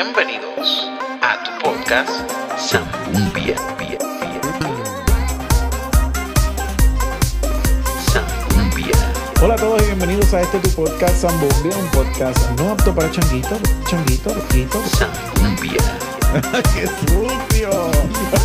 Bienvenidos a tu podcast Zambumbia. Zambumbia. Hola a todos y bienvenidos a este tu podcast Zambumbia, un podcast no apto para changuitos, changuitos, loquitos. Zambumbia. ¡Qué sucio!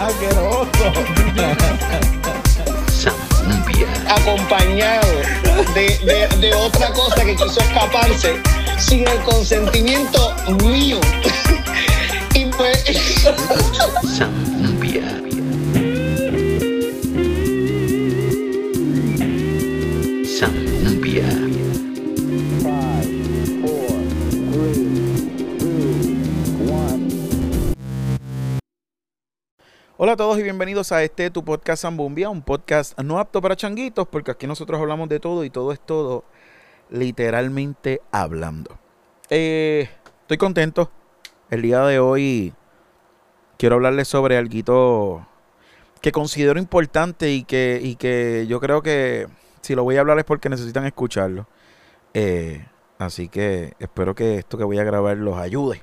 ¡Asqueroso! Zambumbia. acompañado de, de- de otra cosa que quiso escaparse sin el consentimiento mío. y pues. Hola a todos y bienvenidos a este tu podcast Zambumbia, un podcast no apto para changuitos, porque aquí nosotros hablamos de todo y todo es todo literalmente hablando. Eh, estoy contento. El día de hoy quiero hablarles sobre algo que considero importante y que, y que yo creo que si lo voy a hablar es porque necesitan escucharlo. Eh, así que espero que esto que voy a grabar los ayude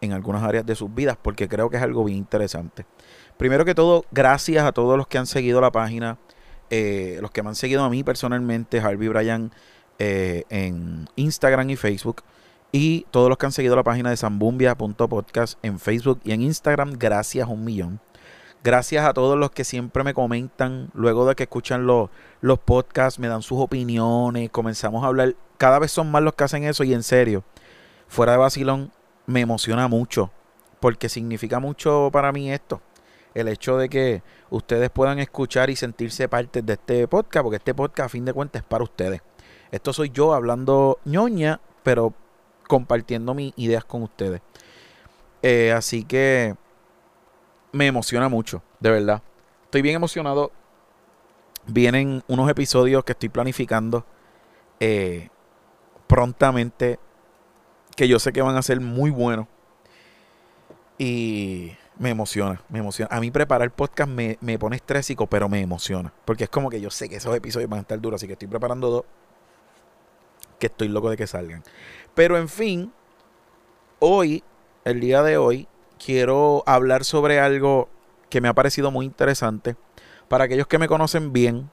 en algunas áreas de sus vidas porque creo que es algo bien interesante. Primero que todo, gracias a todos los que han seguido la página, eh, los que me han seguido a mí personalmente, Harvey Bryan, eh, en Instagram y Facebook, y todos los que han seguido la página de zambumbia.podcast en Facebook y en Instagram, gracias un millón. Gracias a todos los que siempre me comentan, luego de que escuchan los, los podcasts, me dan sus opiniones, comenzamos a hablar, cada vez son más los que hacen eso y en serio, fuera de vacilón, me emociona mucho, porque significa mucho para mí esto el hecho de que ustedes puedan escuchar y sentirse parte de este podcast, porque este podcast a fin de cuentas es para ustedes. Esto soy yo hablando ñoña, pero compartiendo mis ideas con ustedes. Eh, así que me emociona mucho, de verdad. Estoy bien emocionado. Vienen unos episodios que estoy planificando eh, prontamente, que yo sé que van a ser muy buenos. Y me emociona, me emociona. A mí preparar podcast me, me pone estrésico, pero me emociona. Porque es como que yo sé que esos episodios van a estar duros, así que estoy preparando dos que estoy loco de que salgan. Pero en fin, hoy, el día de hoy, quiero hablar sobre algo que me ha parecido muy interesante. Para aquellos que me conocen bien,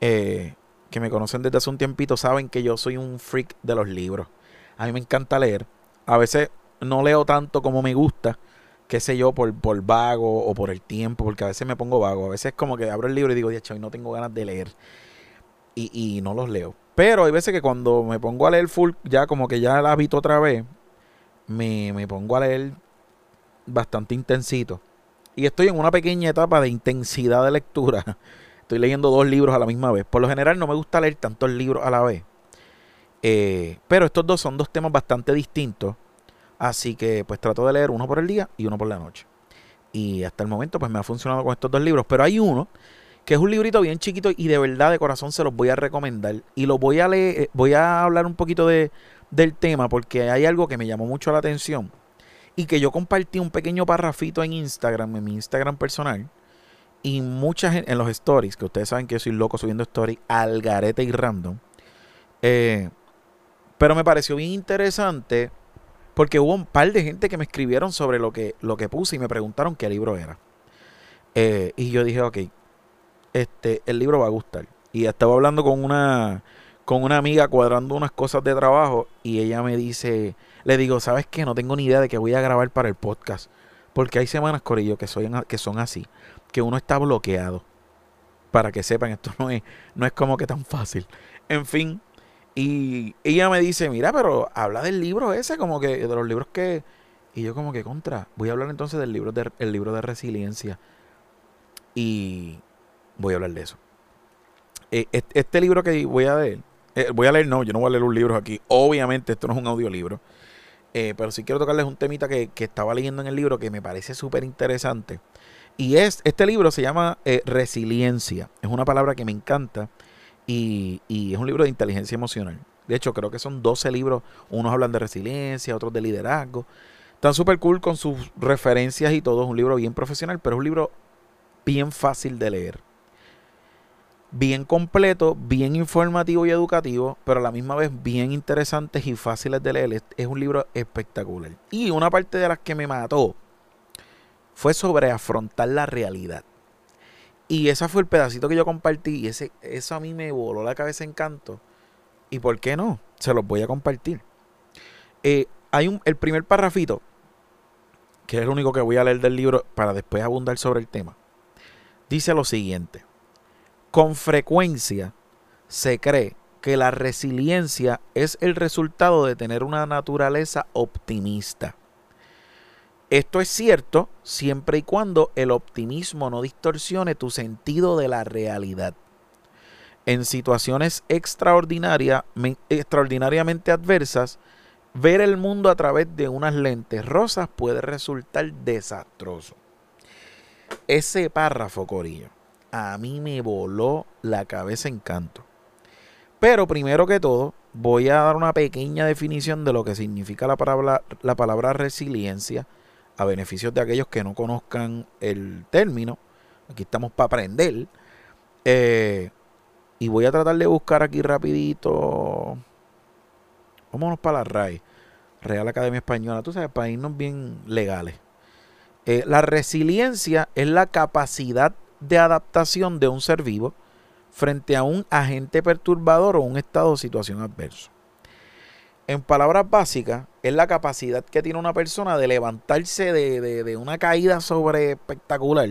eh, que me conocen desde hace un tiempito, saben que yo soy un freak de los libros. A mí me encanta leer. A veces no leo tanto como me gusta, qué sé yo, por, por vago o por el tiempo, porque a veces me pongo vago. A veces como que abro el libro y digo, hoy no tengo ganas de leer. Y, y no los leo. Pero hay veces que cuando me pongo a leer full, ya como que ya la habito otra vez, me, me pongo a leer bastante intensito. Y estoy en una pequeña etapa de intensidad de lectura. Estoy leyendo dos libros a la misma vez. Por lo general no me gusta leer tantos libros a la vez. Eh, pero estos dos son dos temas bastante distintos. Así que pues trato de leer uno por el día y uno por la noche. Y hasta el momento pues me ha funcionado con estos dos libros. Pero hay uno que es un librito bien chiquito y de verdad de corazón se los voy a recomendar. Y lo voy a leer, eh, voy a hablar un poquito de, del tema porque hay algo que me llamó mucho la atención. Y que yo compartí un pequeño parrafito en Instagram, en mi Instagram personal. Y mucha gente, en los stories, que ustedes saben que yo soy loco subiendo stories al garete y random. Eh, pero me pareció bien interesante porque hubo un par de gente que me escribieron sobre lo que, lo que puse y me preguntaron qué libro era. Eh, y yo dije, ok, este, el libro va a gustar. Y estaba hablando con una, con una amiga cuadrando unas cosas de trabajo y ella me dice, le digo, ¿sabes qué? No tengo ni idea de que voy a grabar para el podcast. Porque hay semanas, Corillo, que, soy, que son así, que uno está bloqueado. Para que sepan, esto no es, no es como que tan fácil. En fin, y ella me dice, mira, pero habla del libro ese, como que de los libros que... Y yo como que contra, voy a hablar entonces del libro de, el libro de resiliencia. Y voy a hablar de eso. Eh, este, libro que voy a leer, eh, voy a leer, no, yo no voy a leer un libro aquí. Obviamente esto no es un audiolibro. Eh, pero sí quiero tocarles un temita que, que estaba leyendo en el libro que me parece súper interesante. Y es, este libro se llama Resiliencia. Es una palabra que me encanta. Y, y es un libro de inteligencia emocional. De hecho, creo que son 12 libros. Unos hablan de resiliencia, otros de liderazgo. Están súper cool con sus referencias y todo. Es un libro bien profesional, pero es un libro bien fácil de leer. Bien completo, bien informativo y educativo, pero a la misma vez bien interesantes y fáciles de leer. Es, un libro espectacular. Y una parte de las que me mató fue sobre afrontar la realidad. Y ese fue el pedacito que yo compartí y ese, eso a mí me voló la cabeza en canto. ¿Y por qué no? Se los voy a compartir. Eh, hay un, el primer parrafito, que es el único que voy a leer del libro para después abundar sobre el tema. Dice lo siguiente. Con frecuencia se cree que la resiliencia es el resultado de tener una naturaleza optimista. Esto es cierto siempre y cuando el optimismo no distorsione tu sentido de la realidad. En situaciones extraordinariamente adversas, ver el mundo a través de unas lentes rosas puede resultar desastroso. Ese párrafo, Corillo, a mí me voló la cabeza en canto. Pero primero que todo, voy a dar una pequeña definición de lo que significa la palabra, la palabra resiliencia a beneficios de aquellos que no conozcan el término. Aquí estamos para aprender. Eh, y voy a tratar de buscar aquí rapidito. Vámonos para la RAI. Real Academia Española. Tú sabes, para irnos bien legales. Eh, la resiliencia es la capacidad de adaptación de un ser vivo frente a un agente perturbador o un estado o situación adverso. En palabras básicas, es la capacidad que tiene una persona de levantarse de, una caída sobre espectacular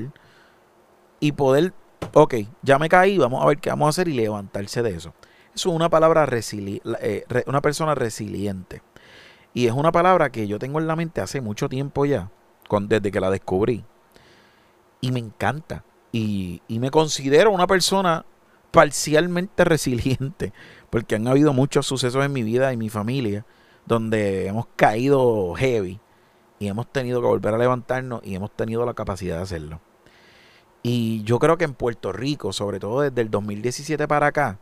y poder, ok, ya me caí, vamos a ver qué vamos a hacer y levantarse de eso. Es una palabra eh, una persona resiliente. Y es una palabra que yo tengo en la mente hace mucho tiempo ya, desde que la descubrí. Y me encanta. Y, y me considero una persona parcialmente resiliente, porque han habido muchos sucesos en mi vida y mi familia donde hemos caído heavy y hemos tenido que volver a levantarnos y hemos tenido la capacidad de hacerlo. Y yo creo que en Puerto Rico, sobre todo desde el 2017 para acá,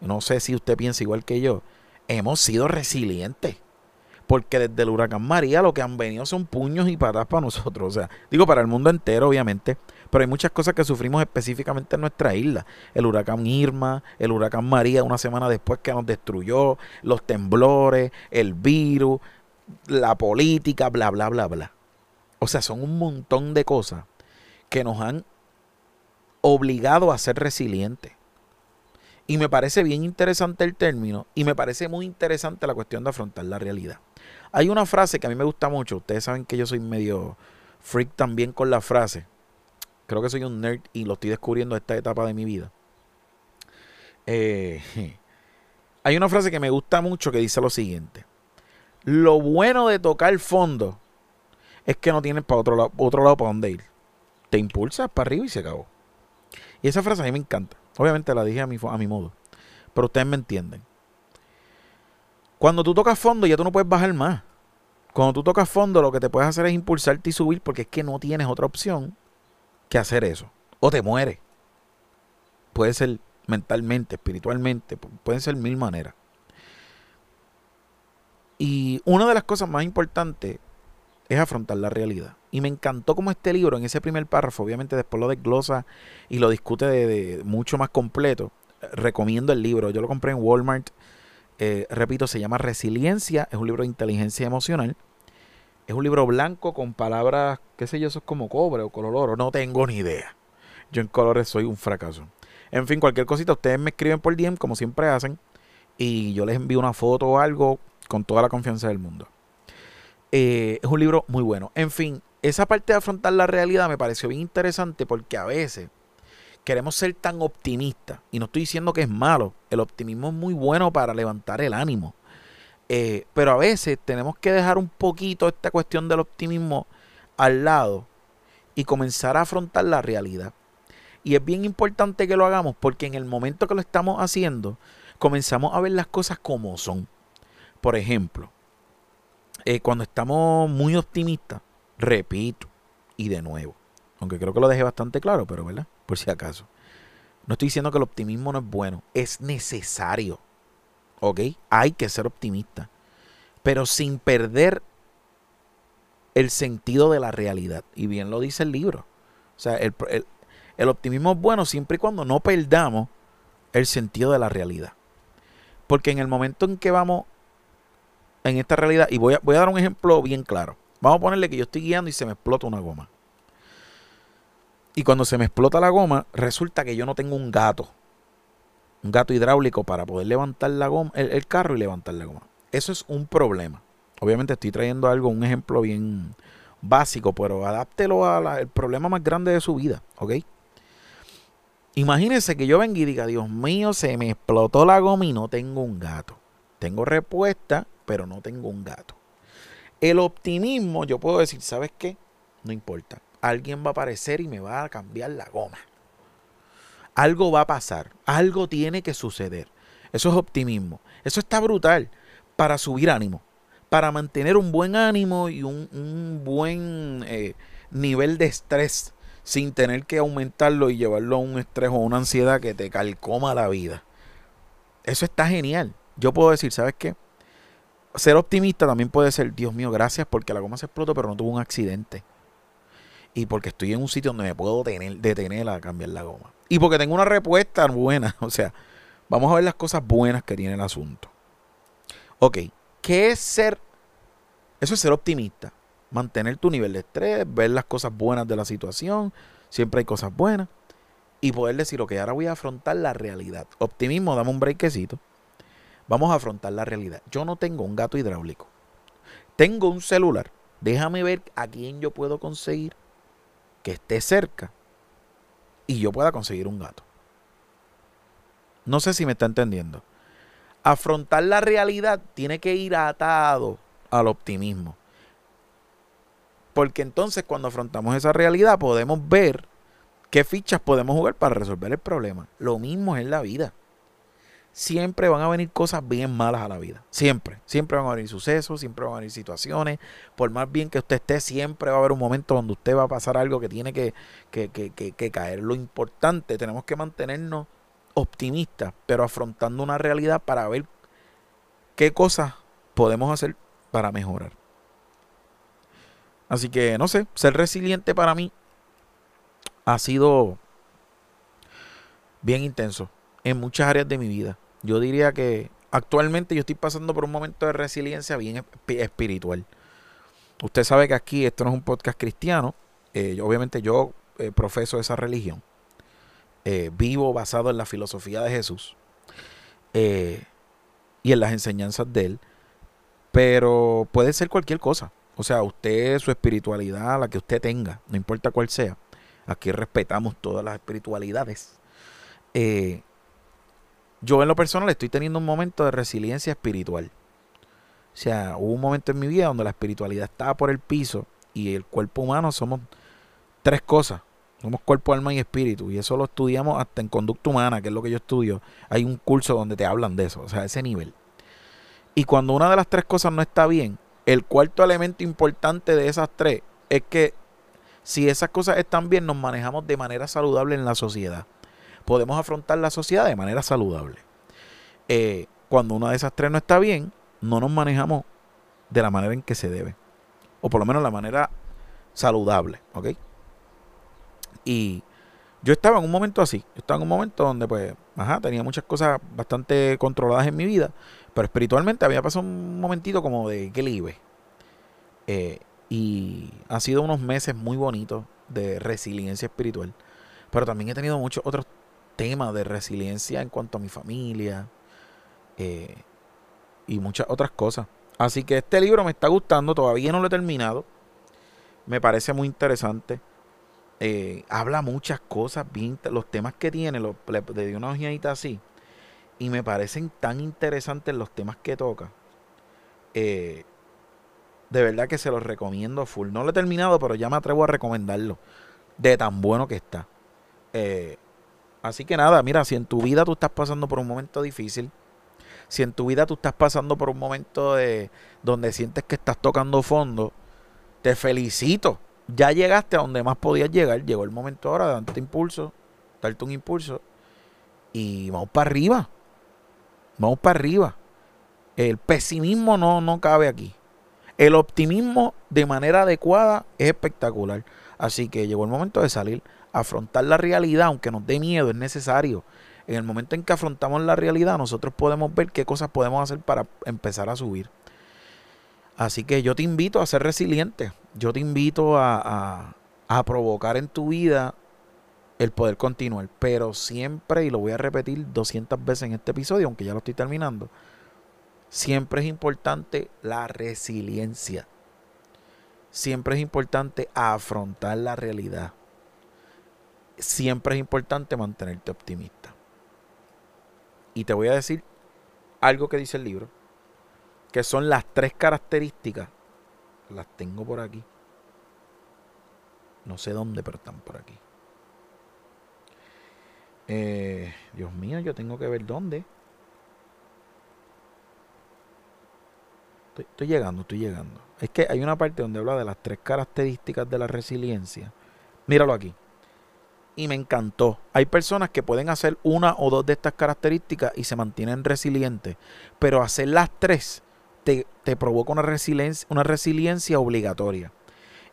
no sé si usted piensa igual que yo, hemos sido resilientes. Porque desde el huracán María lo que han venido son puños y patas para nosotros. O sea, digo para el mundo entero, obviamente. Pero hay muchas cosas que sufrimos específicamente en nuestra isla. El huracán Irma, el huracán María una semana después que nos destruyó, los temblores, el virus, la política, bla, bla, bla, bla. O sea, son un montón de cosas que nos han obligado a ser resilientes. Y me parece bien interesante el término y me parece muy interesante la cuestión de afrontar la realidad. Hay una frase que a mí me gusta mucho. Ustedes saben que yo soy medio freak también con la frase. Creo que soy un nerd y lo estoy descubriendo esta etapa de mi vida. Eh, hay una frase que me gusta mucho que dice lo siguiente. Lo bueno de tocar fondo es que no tienes para otro lado, otro lado para donde ir. Te impulsas para arriba y se acabó. Y esa frase a mí me encanta. Obviamente la dije a mi, a mi modo. Pero ustedes me entienden. Cuando tú tocas fondo ya tú no puedes bajar más. Cuando tú tocas fondo lo que te puedes hacer es impulsarte y subir porque es que no tienes otra opción que hacer eso. O te muere Puede ser mentalmente, espiritualmente, pueden ser mil maneras. Y una de las cosas más importantes es afrontar la realidad. Y me encantó como este libro, en ese primer párrafo, obviamente después lo desglosa y lo discute de, mucho más completo. Recomiendo el libro, yo lo compré en Walmart. Eh, repito, se llama Resiliencia, es un libro de inteligencia emocional. Es un libro blanco con palabras, qué sé yo, eso es como cobre o color oro. No tengo ni idea. Yo en colores soy un fracaso. En fin, cualquier cosita, ustedes me escriben por DM como siempre hacen. Y yo les envío una foto o algo con toda la confianza del mundo. Eh, es un libro muy bueno. En fin, esa parte de afrontar la realidad me pareció bien interesante porque a veces queremos ser tan optimistas. Y no estoy diciendo que es malo. El optimismo es muy bueno para levantar el ánimo. Eh, pero a veces tenemos que dejar un poquito esta cuestión del optimismo al lado y comenzar a afrontar la realidad. Y es bien importante que lo hagamos porque en el momento que lo estamos haciendo, comenzamos a ver las cosas como son. Por ejemplo, eh, cuando estamos muy optimistas, repito, y de nuevo, aunque creo que lo dejé bastante claro, pero ¿verdad? Por si acaso. No estoy diciendo que el optimismo no es bueno, es necesario. ¿Ok? Hay que ser optimista, pero sin perder el sentido de la realidad. Y bien lo dice el libro. O sea, el, optimismo es bueno siempre y cuando no perdamos el sentido de la realidad. Porque en el momento en que vamos en esta realidad, y voy a, voy a dar un ejemplo bien claro. Vamos a ponerle que yo estoy guiando y se me explota una goma. Y cuando se me explota la goma, resulta que yo no tengo un gato. Un gato hidráulico para poder levantar la goma, el, carro y levantar la goma. Eso es un problema. Obviamente estoy trayendo algo, un ejemplo bien básico, pero adáptelo al problema más grande de su vida, ¿ok? Imagínense que yo venga y diga, Dios mío, se me explotó la goma y no tengo un gato. Tengo respuesta, pero no tengo un gato. El optimismo, yo puedo decir, ¿sabes qué? No importa. Alguien va a aparecer y me va a cambiar la goma. Algo va a pasar. Algo tiene que suceder. Eso es optimismo. Eso está brutal para subir ánimo. Para mantener un buen ánimo y un, un buen eh, nivel de estrés sin tener que aumentarlo y llevarlo a un estrés o una ansiedad que te calcoma la vida. Eso está genial. Yo puedo decir, ¿sabes qué? Ser optimista también puede ser, Dios mío, gracias porque la goma se explotó, pero no tuvo un accidente. Y porque estoy en un sitio donde me puedo tener, detener a cambiar la goma. Y porque tengo una respuesta buena. O sea, vamos a ver las cosas buenas que tiene el asunto. Ok, ¿qué es ser? Eso es ser optimista mantener tu nivel de estrés, ver las cosas buenas de la situación, siempre hay cosas buenas, y poder decir, ok, ahora voy a afrontar la realidad. Optimismo, dame un breakcito. Vamos a afrontar la realidad. Yo no tengo un gato hidráulico. Tengo un celular. Déjame ver a quién yo puedo conseguir que esté cerca y yo pueda conseguir un gato. No sé si me está entendiendo. Afrontar la realidad tiene que ir atado al optimismo. Porque entonces cuando afrontamos esa realidad podemos ver qué fichas podemos jugar para resolver el problema. Lo mismo es en la vida. Siempre van a venir cosas bien malas a la vida. Siempre. Siempre van a venir sucesos, siempre van a venir situaciones. Por más bien que usted esté, siempre va a haber un momento donde usted va a pasar algo que tiene que, que, que, que caer. Lo importante, tenemos que mantenernos optimistas, pero afrontando una realidad para ver qué cosas podemos hacer para mejorar. Así que, no sé, ser resiliente para mí ha sido bien intenso en muchas áreas de mi vida. Yo diría que actualmente yo estoy pasando por un momento de resiliencia bien espiritual. Usted sabe que aquí esto no es un podcast cristiano. Eh, obviamente yo eh, profeso esa religión. Eh, vivo basado en la filosofía de Jesús y en las enseñanzas de él. Pero puede ser cualquier cosa. O sea, usted, su espiritualidad, la que usted tenga, no importa cuál sea. Aquí respetamos todas las espiritualidades. Yo en lo personal estoy teniendo un momento de resiliencia espiritual. O sea, hubo un momento en mi vida donde la espiritualidad estaba por el piso y el cuerpo humano somos tres cosas. Somos cuerpo, alma y espíritu. Y eso lo estudiamos hasta en conducta humana, que es lo que yo estudio. Hay un curso donde te hablan de eso, o sea, ese nivel. Y cuando una de las tres cosas no está bien, el cuarto elemento importante de esas tres es que si esas cosas están bien, nos manejamos de manera saludable en la sociedad. Podemos afrontar la sociedad de manera saludable. Eh, cuando una de esas tres no está bien, no nos manejamos de la manera en que se debe. O por lo menos la manera saludable. ¿Ok? Y yo estaba en un momento así. Yo estaba en un momento donde, pues, ajá, tenía muchas cosas bastante controladas en mi vida. Pero espiritualmente había pasado un momentito como de equilibrio. Eh, y ha sido unos meses muy bonitos de resiliencia espiritual. Pero también he tenido muchos otros temas de resiliencia en cuanto a mi familia eh, y muchas otras cosas. Así que este libro me está gustando, todavía no lo he terminado. Me parece muy interesante. Eh, habla muchas cosas, los temas que tiene, lo, le, le di una ojeadita así y me parecen tan interesantes los temas que toca. Eh, de verdad que se los recomiendo full. No lo he terminado, pero ya me atrevo a recomendarlo. De tan bueno que está. Eh, así que nada, mira, si en tu vida tú estás pasando por un momento difícil, si en tu vida tú estás pasando por un momento de donde sientes que estás tocando fondo, te felicito. Ya llegaste a donde más podías llegar. Llegó el momento ahora de darte impulso, darte un impulso y vamos para arriba. Vamos para arriba. El pesimismo no, no cabe aquí. El optimismo de manera adecuada es espectacular. Así que llegó el momento de salir, afrontar la realidad, aunque nos dé miedo, es necesario. En el momento en que afrontamos la realidad, nosotros podemos ver qué cosas podemos hacer para empezar a subir. Así que yo te invito a ser resiliente. Yo te invito a, provocar en tu vida el poder continuar. Pero siempre, y lo voy a repetir 200 veces en este episodio, aunque ya lo estoy terminando, siempre es importante la resiliencia. Siempre es importante afrontar la realidad. Siempre es importante mantenerte optimista. Y te voy a decir algo que dice el libro, que son las tres características. Las tengo por aquí. No sé dónde, pero están por aquí. Eh, Dios mío, yo tengo que ver dónde. Estoy, estoy, llegando, estoy llegando. Es que hay una parte donde habla de las tres características de la resiliencia. Míralo aquí. Y me encantó. Hay personas que pueden hacer una o dos de estas características y se mantienen resilientes. Pero hacer las tres te, te provoca una resiliencia, una resiliencia obligatoria.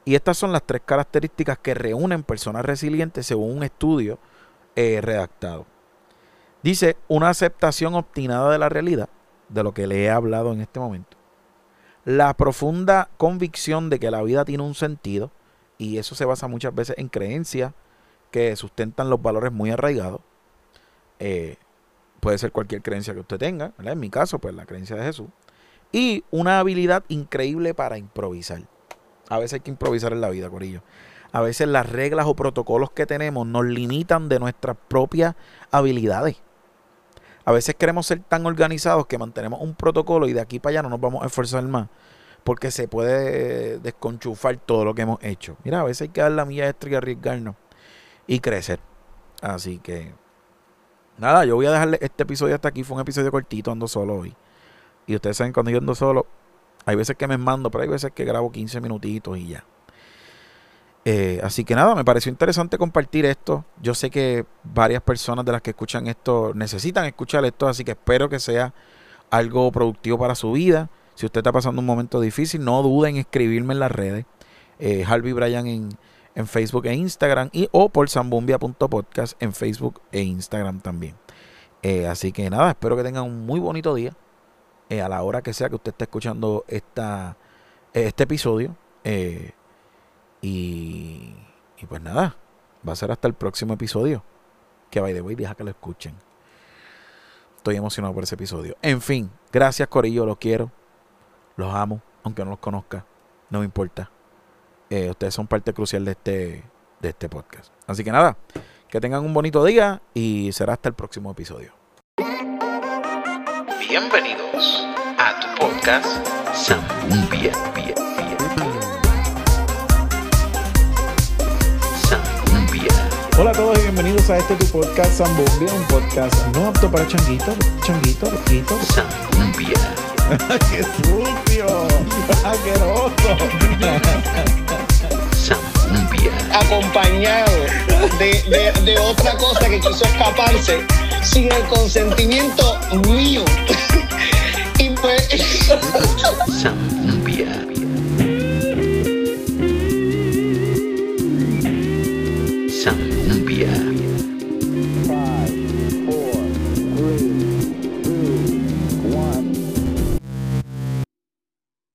Y estas son las tres características que reúnen personas resilientes según un estudio eh, redactado. Dice una aceptación obstinada de la realidad, de lo que le he hablado en este momento. La profunda convicción de que la vida tiene un sentido, y eso se basa muchas veces en creencias que sustentan los valores muy arraigados. Eh, puede ser cualquier creencia que usted tenga, en mi caso, pues la creencia de Jesús. Y una habilidad increíble para improvisar. A veces hay que improvisar en la vida, Corillo. A veces las reglas o protocolos que tenemos nos limitan de nuestras propias habilidades. A veces queremos ser tan organizados que mantenemos un protocolo y de aquí para allá no nos vamos a esforzar más. Porque se puede desconchufar todo lo que hemos hecho. Mira, a veces hay que dar la milla extra y arriesgarnos. Y crecer. Así que... Nada, yo voy a dejarle este episodio hasta aquí. Fue un episodio cortito, ando solo hoy. Y ustedes saben, cuando yo ando solo, hay veces que me mando, pero hay veces que grabo 15 minutitos y ya. Eh, así que nada, me pareció interesante compartir esto. Yo sé que varias personas de las que escuchan esto necesitan escuchar esto, así que espero que sea algo productivo para su vida. Si usted está pasando un momento difícil, no duden en escribirme en las redes. Eh, Harvey Bryan en, en, Facebook e Instagram y o por zambumbia.podcast en Facebook e Instagram también. Eh, así que nada, espero que tengan un muy bonito día eh, a la hora que sea que usted esté escuchando esta, este episodio. Eh, y, y, pues nada, va a ser hasta el próximo episodio. Que by the way, deja que lo escuchen. Estoy emocionado por ese episodio. En fin, gracias Corillo, los quiero. Los amo, aunque no los conozca. No me importa. Eh, ustedes son parte crucial de este, de este podcast. Así que nada, que tengan un bonito día y será hasta el próximo episodio. Bienvenidos a tu podcast Zambumbia. Hola a todos y bienvenidos a este tu podcast Zambumbia, un podcast no apto para changuitos, changuitos, loquitos. Zambumbia. ¡Qué sucio! ¡Asqueroso! Acompañado de, de, de otra cosa que quiso escaparse sin el consentimiento mío. y pues.